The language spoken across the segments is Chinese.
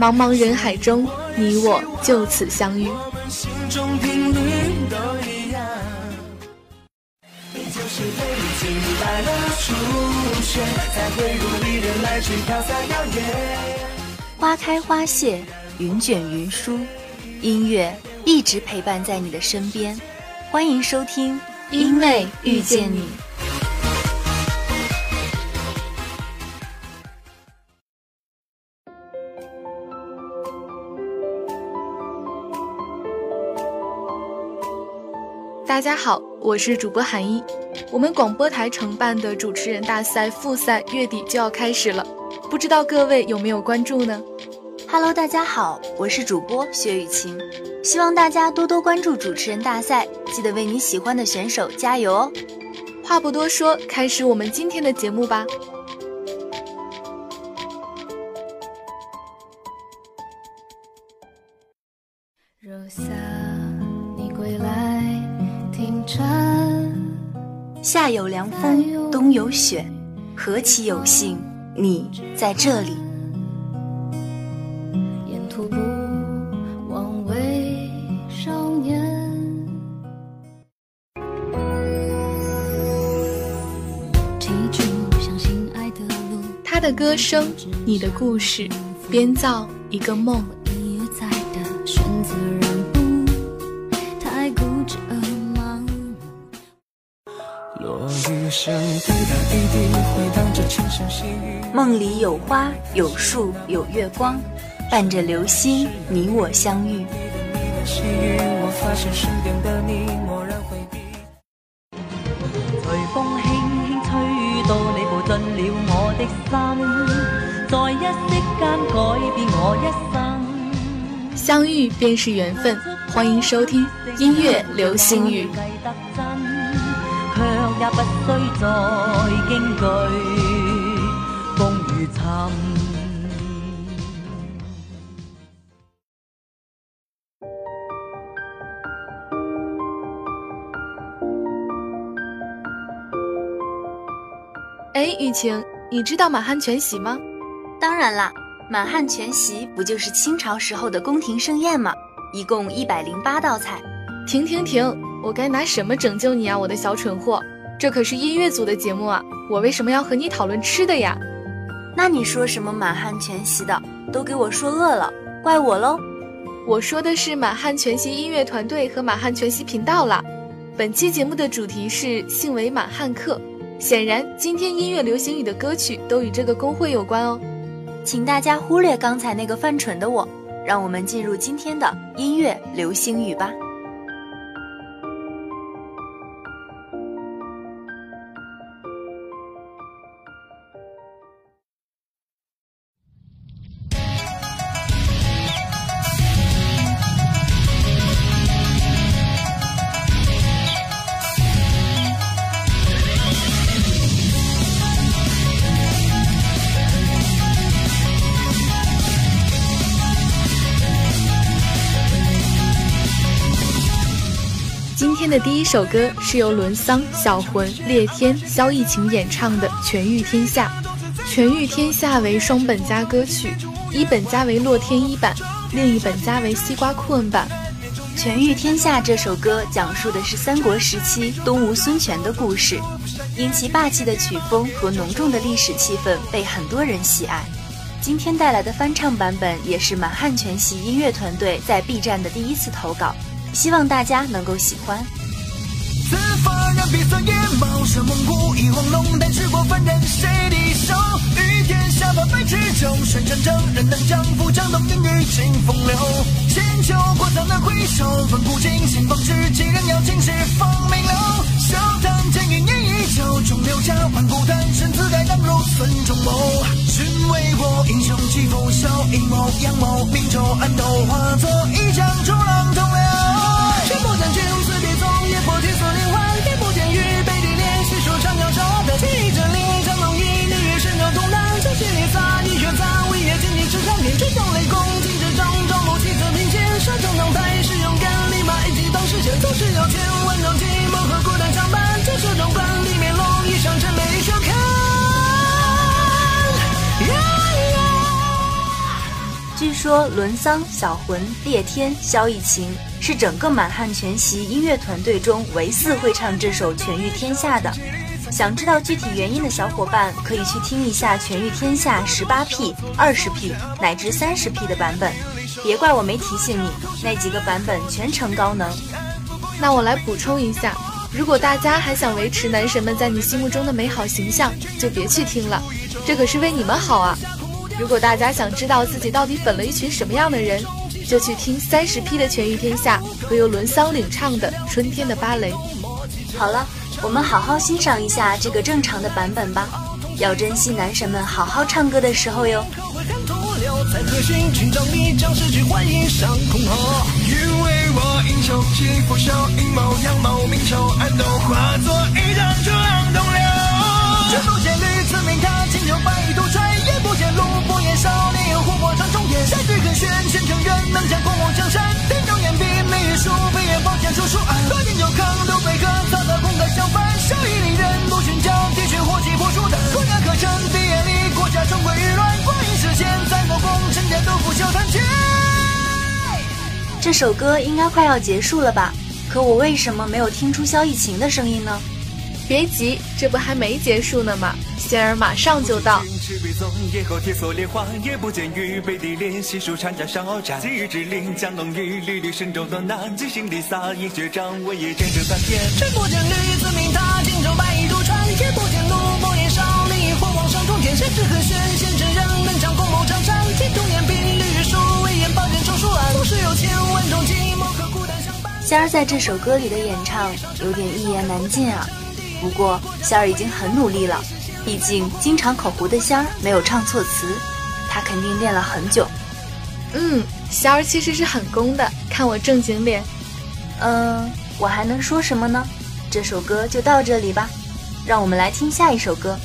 茫茫人海中，你我就此相遇。花开花谢，云卷云舒，音乐一直陪伴在你的身边。欢迎收听《因为遇见你》。大家好，我是主播韩一。我们广播台承办的主持人大赛复赛月底就要开始了，不知道各位有没有关注呢？Hello，大家好，我是主播薛雨晴，希望大家多多关注主持人大赛，记得为你喜欢的选手加油哦。话不多说，开始我们今天的节目吧。夏有凉风，冬有雪，何其有幸你在这里。他的歌声，你的故事，编造一个梦。梦里有花有树有月光，伴着流星，你我相遇。随风轻轻吹到你步进了我的心，在一息间改变我一生。相遇便是缘分，欢迎收听音乐流星雨。也不需再惊惧风雨沉。哎，雨晴，你知道满汉全席吗？当然啦，满汉全席不就是清朝时候的宫廷盛宴吗？一共一百零八道菜。停停停！我该拿什么拯救你啊，我的小蠢货！这可是音乐组的节目啊，我为什么要和你讨论吃的呀？那你说什么满汉全席的，都给我说饿了，怪我喽。我说的是满汉全席音乐团队和满汉全席频道啦。本期节目的主题是姓为满汉客，显然今天音乐流行语的歌曲都与这个工会有关哦。请大家忽略刚才那个犯蠢的我，让我们进入今天的音乐流行语吧。的第一首歌是由伦桑、小魂、烈天、萧逸晴演唱的《全域天下》。《全域天下》为双本家歌曲，一本家为洛天依版，另一本家为西瓜酷恩版。《全域天下》这首歌讲述的是三国时期东吴孙权的故事，因其霸气的曲风和浓重的历史气氛被很多人喜爱。今天带来的翻唱版本也是满汉全席音乐团队在 B 站的第一次投稿，希望大家能够喜欢。中，选战争，人能将富将动，名与尽风流。千秋过藏难回首，奋古今，新方知几人要尽是风名流。笑谈剑云烟依旧，中流家万古丹，身自带当如孙仲谋。君为我英雄几不休，阴谋阳谋，明仇暗斗，化作一江冲浪同流。君不见君子必纵，也不听所连环，也不见雨背地连细数长江上的气真理，张龙一女与神州同南，这心里洒一血洒，为业尽你之上天，追上雷公，说伦桑、小魂、烈天、萧逸晴是整个满汉全席音乐团队中唯四会唱这首《全域天下》的。想知道具体原因的小伙伴，可以去听一下《全域天下》十八 P、二十 P 乃至三十 P 的版本。别怪我没提醒你，那几个版本全程高能。那我来补充一下，如果大家还想维持男神们在你心目中的美好形象，就别去听了，这可是为你们好啊。如果大家想知道自己到底粉了一群什么样的人，就去听三十 P 的《全域天下》和由伦桑领唱的《春天的芭蕾》。好了。我们好好欣赏一下这个正常的版本吧，要珍惜男神们好好唱歌的时候哟。在核心群众里，将失去欢迎上空后，因为我英雄气拂袖，阴谋阳谋，明仇暗斗，化作一江春浪东流。路不言少年有火火长中天。山水很玄，玄成人能将光芒江山。天中眼笔，眉宇书，飞檐宝剑出书案。多金就扛都贝壳，早早空格相反。手艺里人不寻交，铁血火气破树的。国家可成毕业里，国家终归日乱。光阴实现，再做功，成家都不消谈去。这首歌应该快要结束了吧？可我为什么没有听出萧逸晴的声音呢？别急，这不还没结束呢吗？仙儿马上就到。夜后铁锁连环，也不见玉背地连细数长江上鏖战。今日之令江东雨，缕缕神州断难。金星里洒银血仗，为业见证三天。君不见女子名塔，荆州白衣渡船。也不见怒目烟少，烈火往上冲天。谁知何玄仙真人，能将功谋长山。铁中眼兵吕书，威严宝剑抽书案。不是有千万种计谋和孤单相伴。仙儿在这首歌里的演唱有点一言难尽啊。不过仙儿已经很努力了，毕竟经常口胡的仙儿没有唱错词，他肯定练了很久。嗯，仙儿其实是很攻的，看我正经脸。嗯，我还能说什么呢？这首歌就到这里吧，让我们来听下一首歌。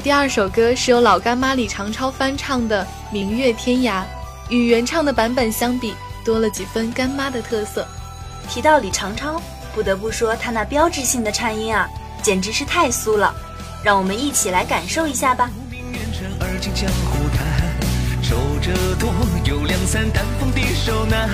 第二首歌是由老干妈李长超翻唱的《明月天涯》，与原唱的版本相比，多了几分干妈的特色。提到李长超，不得不说他那标志性的颤音啊，简直是太酥了。让我们一起来感受一下吧。守着多，有两三手难。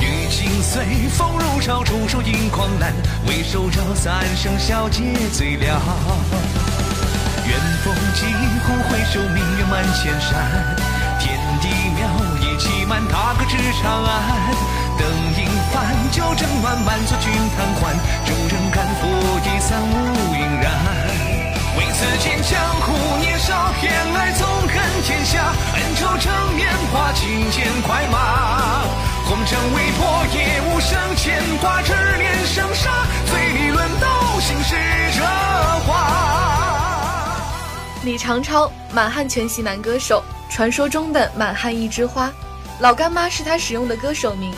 雨尽随风如潮，出手引狂澜。为首招三声小姐醉了。远风疾呼，回首明月满千山。天地渺，一骑满踏歌至长安。灯影繁，酒正暖，满座君贪欢。众人赶赴，一散无影然。为此间江湖年少，偏爱纵横天下。恩仇成面化，轻剑快马。红尘未破，也无声牵挂，执念生杀。醉李长超，满汉全席男歌手，传说中的满汉一枝花，老干妈是他使用的歌手名。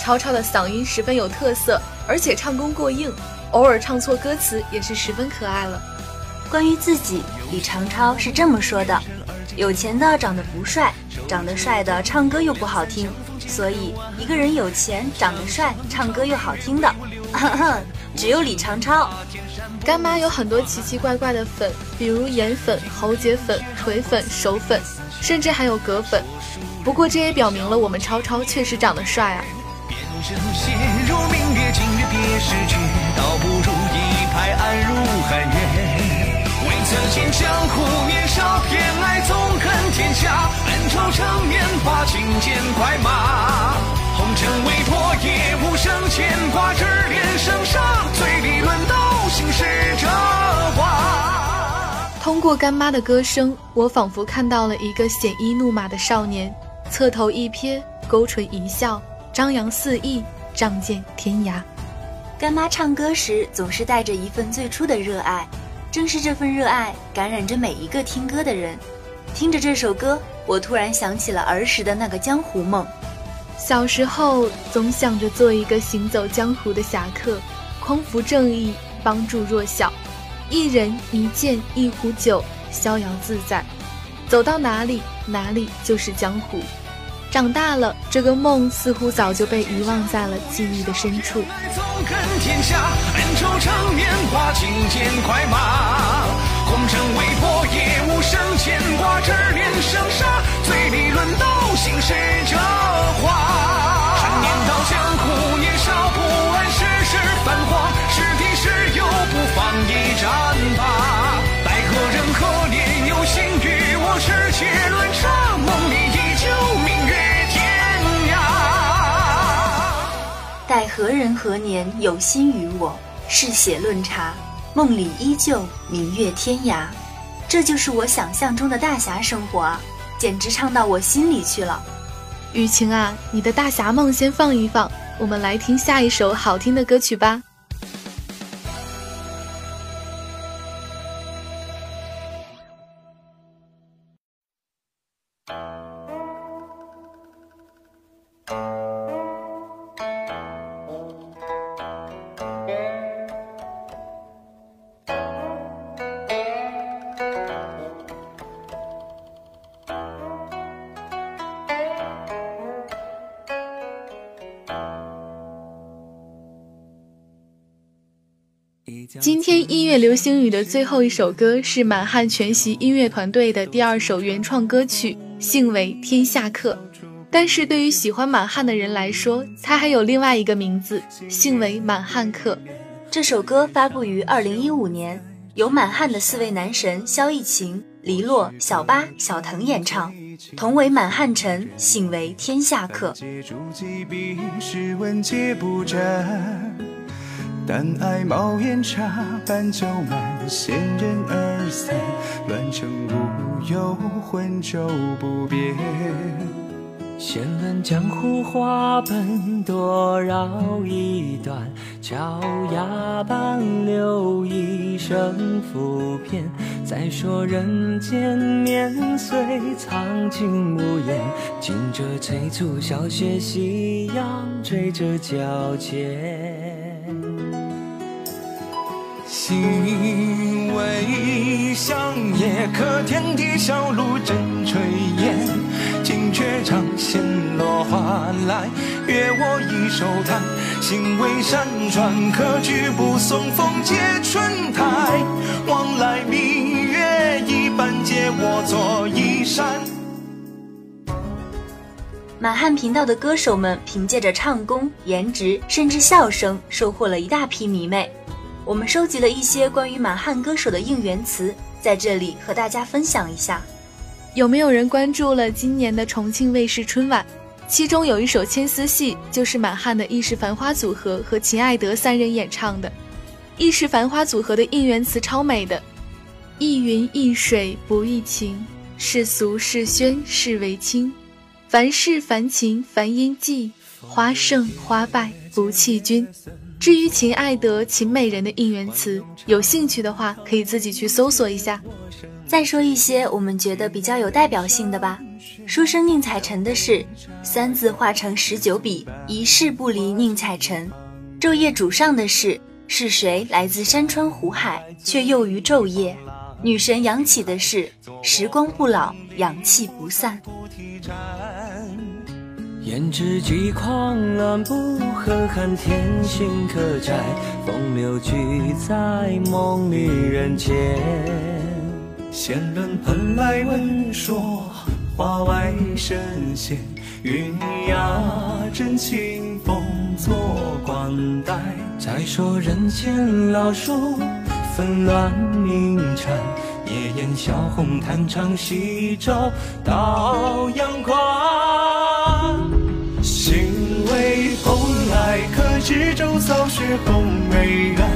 超超的嗓音十分有特色，而且唱功过硬，偶尔唱错歌词也是十分可爱了。关于自己，李长超是这么说的：有钱的长得不帅，长得帅的唱歌又不好听，所以一个人有钱、长得帅、唱歌又好听的，只有李长超。干妈有很多奇奇怪怪的粉，比如颜粉、喉结粉、腿粉、手粉，甚至还有葛粉。不过这也表明了我们超超确实长得帅啊。倒不如一拍安如尽江湖年少，偏爱纵横天下，恩仇成面把金剑快马。红尘未破，也无声牵挂，只恋生杀，醉里论道，行使这话。通过干妈的歌声，我仿佛看到了一个鲜衣怒马的少年，侧头一瞥，勾唇一笑，张扬肆意，仗剑天涯。干妈唱歌时总是带着一份最初的热爱，正是这份热爱感染着每一个听歌的人。听着这首歌，我突然想起了儿时的那个江湖梦。小时候总想着做一个行走江湖的侠客，匡扶正义，帮助弱小，一人一剑一壶酒，逍遥自在，走到哪里哪里就是江湖。长大了，这个梦似乎早就被遗忘在了记忆的深处。红尘未破，也无声牵挂，只恋生杀，醉里论道，醒时折花。趁年到江湖年少，不谙世事繁华，是敌是友，不妨一战吧。待何人可怜有心与我持剑论杀，梦里依旧明月天涯。待何人何年有心与我嗜血论茶，梦里依旧明月天涯。这就是我想象中的大侠生活啊，简直唱到我心里去了。雨晴啊，你的大侠梦先放一放，我们来听下一首好听的歌曲吧。今天音乐流星雨的最后一首歌是满汉全席音乐团队的第二首原创歌曲，幸为《天下客》。但是对于喜欢满汉的人来说，它还有另外一个名字，幸为《满汉客》。这首歌发布于二零一五年，由满汉的四位男神萧逸晴、黎洛、小八、小腾演唱，同为满汉臣，幸为《天下客》。但爱冒烟茶，半酒满，闲人二三，乱成无忧，浑浊不变。闲论江湖话本，多绕一段，脚丫半留一生浮篇。再说人间年岁，苍劲无言，惊蛰催促小雪，夕阳追着脚尖。心为香叶，可天地小路真炊烟。惊雀彰显落花来，约我一手弹。心为山川，可举步送风接春台。往来明月一半，借我做衣衫。满汉频道的歌手们凭借着唱功、颜值，甚至笑声，收获了一大批迷妹。我们收集了一些关于满汉歌手的应援词，在这里和大家分享一下。有没有人关注了今年的重庆卫视春晚？其中有一首《牵丝戏》，就是满汉的意式繁花组合和秦爱德三人演唱的。意式繁花组合的应援词超美的，一云一水不异情，世俗世宣世为亲，凡事凡情凡音迹，花胜花败不弃君。至于秦爱德、秦美人的应援词，有兴趣的话可以自己去搜索一下。再说一些我们觉得比较有代表性的吧。书生宁采臣的是“三字化成十九笔，一世不离宁采臣”。昼夜主上的是“是谁来自山川湖海，却又于昼夜”。女神扬起的是“时光不老，阳气不散”。胭脂几狂乱不可撼天心可摘，风流聚在梦里人间。闲论蓬莱闻说，花外神仙，云崖真清风作冠带。再说人间老树纷乱鸣蝉，夜宴小红弹唱西洲到阳光。心为风来，可知舟早雪红梅岸。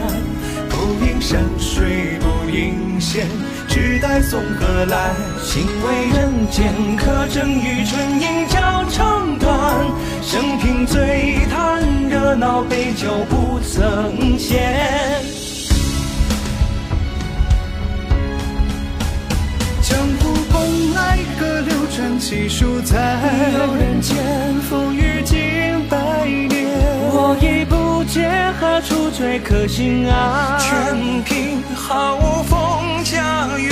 不饮山水不饮仙，只待松河来。心为人间，可正与春阴交长短。生平醉叹热闹，杯酒不曾闲。河流转，几数载。有人间，风雨经百年。我已不见何处最可心安。全凭好风佳月，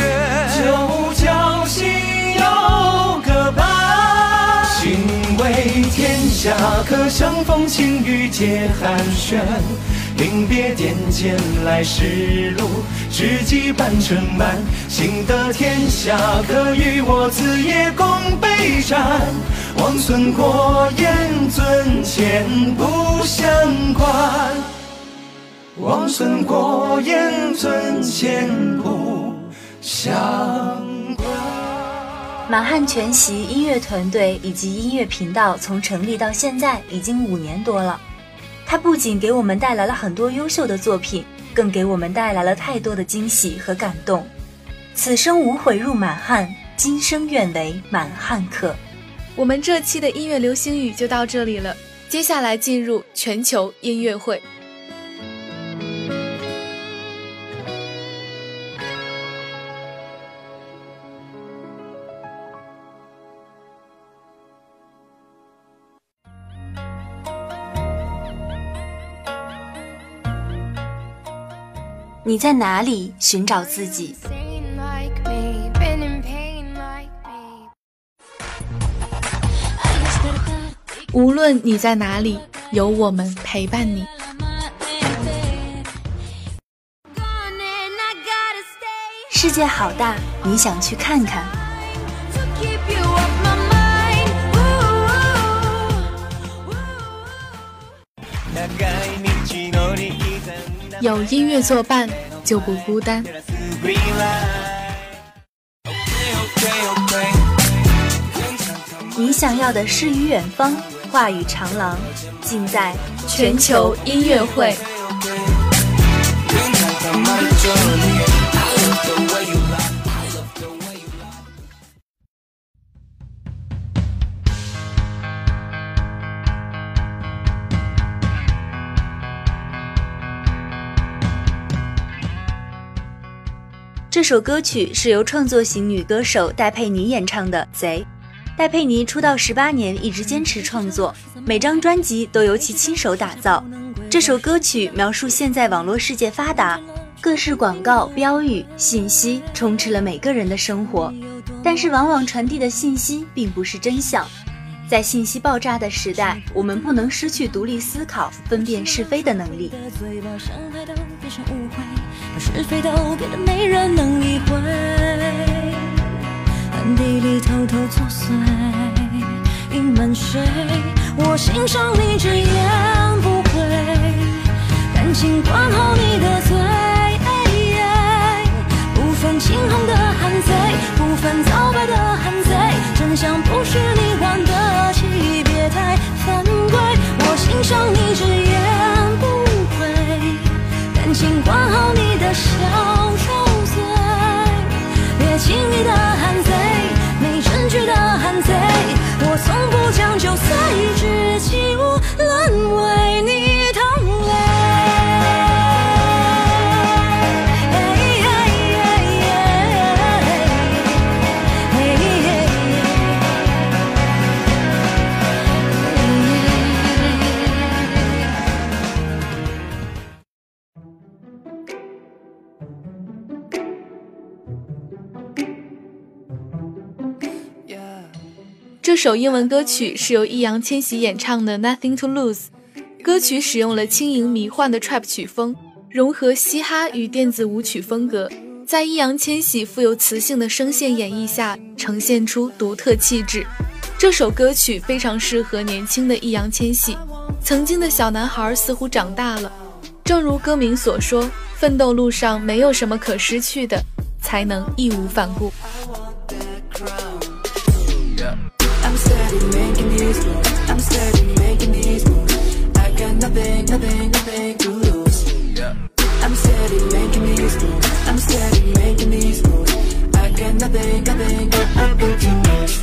九江心有个伴。心为天下，可相逢晴雨皆寒暄。临别点剑来时路，知己半城满。幸得天下，可与我此夜共杯盏。王孙过眼尊前不相关。王孙过眼尊前不相关。满汉全席音乐团队以及音乐频道从成立到现在已经五年多了。它不仅给我们带来了很多优秀的作品，更给我们带来了太多的惊喜和感动。此生无悔入满汉，今生愿为满汉客。我们这期的音乐流星雨就到这里了，接下来进入全球音乐会。你在哪里寻找自己？无论你在哪里，有我们陪伴你。世界好大，你想去看看？有音乐作伴，就不孤单。你想要的诗与远方，话语长廊，尽在全球音乐会。这首歌曲是由创作型女歌手戴佩妮演唱的《贼》。戴佩妮出道十八年，一直坚持创作，每张专辑都由其亲手打造。这首歌曲描述现在网络世界发达，各式广告、标语、信息充斥了每个人的生活，但是往往传递的信息并不是真相。在信息爆炸的时代，我们不能失去独立思考、分辨是非的能力。是非都变得没人能理会，暗地里偷偷作祟，隐瞒谁？我欣赏你直言不讳，感情管好你的嘴，不分青红的汉贼，不分皂白的汉贼，真相不是你玩的首英文歌曲是由易烊千玺演唱的《Nothing to Lose》，歌曲使用了轻盈迷幻的 trap 曲风，融合嘻哈与电子舞曲风格，在易烊千玺富有磁性的声线演绎下，呈现出独特气质。这首歌曲非常适合年轻的易烊千玺，曾经的小男孩似乎长大了。正如歌名所说，奋斗路上没有什么可失去的。才能义无反顾。steady making these moves. I'm steady making these moves. I got nothing, nothing, nothing to lose. I'm steady making these moves. I'm steady making these moves. I got nothing, nothing, nothing to lose.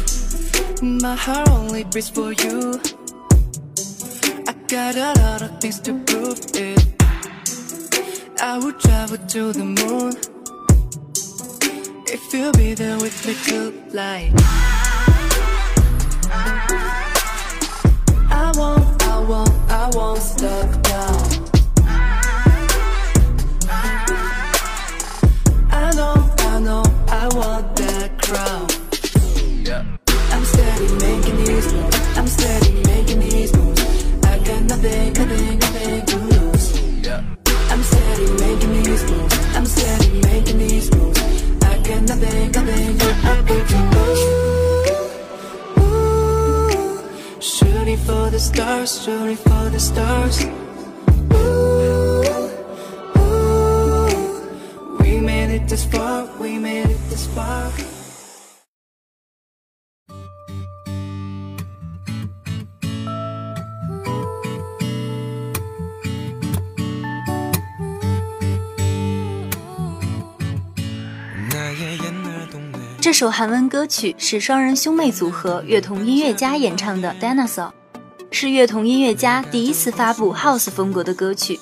My heart only beats for you. I got a lot of things to prove it. I would travel to the moon if you'll be there with me tonight. Won't, I won't, I won't stop now. I know, I know, I want that crown. I'm steady making these moves. For the stars, 这首韩文歌曲是双人兄妹组合乐童音乐家演唱的《Dinosaur》，是乐童音乐家第一次发布 House 风格的歌曲。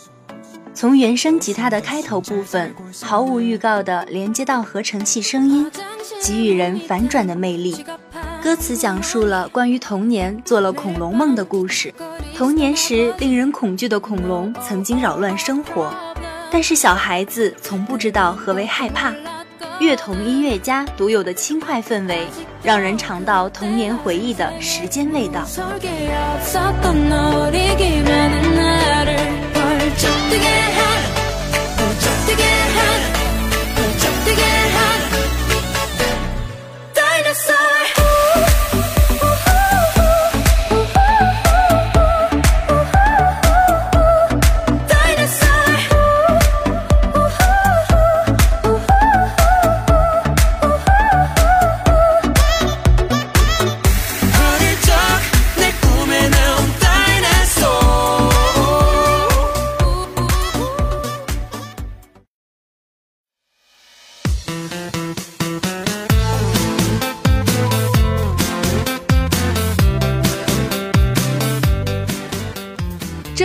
从原声吉他的开头部分，毫无预告地连接到合成器声音，给予人反转的魅力。歌词讲述了关于童年做了恐龙梦的故事。童年时令人恐惧的恐龙曾经扰乱生活，但是小孩子从不知道何为害怕。乐童音乐家独有的轻快氛围，让人尝到童年回忆的时间味道。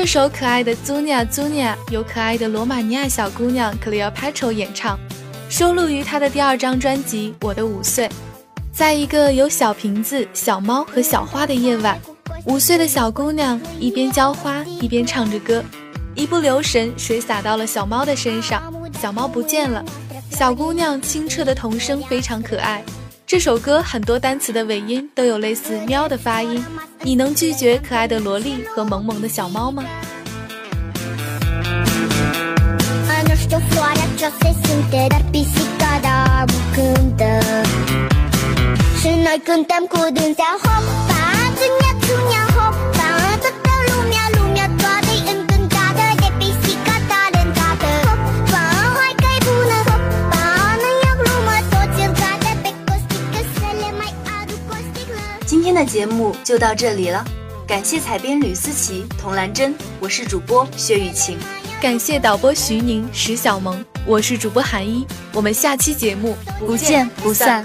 首可爱的 Zunia Zunia 由可爱的罗马尼亚小姑娘 Cleopatra 演唱，收录于她的第二张专辑《我的五岁》。在一个有小瓶子、小猫和小花的夜晚，五岁的小姑娘一边浇花一边唱着歌，一不留神，水洒到了小猫的身上，小猫不见了。小姑娘清澈的童声非常可爱。这首歌很多单词的尾音都有类似“喵”的发音，你能拒绝可爱的萝莉和萌萌的小猫吗？的节目就到这里了，感谢采编吕思琪、童兰珍，我是主播薛雨晴。感谢导播徐宁、石小萌，我是主播韩一，我们下期节目不见不散。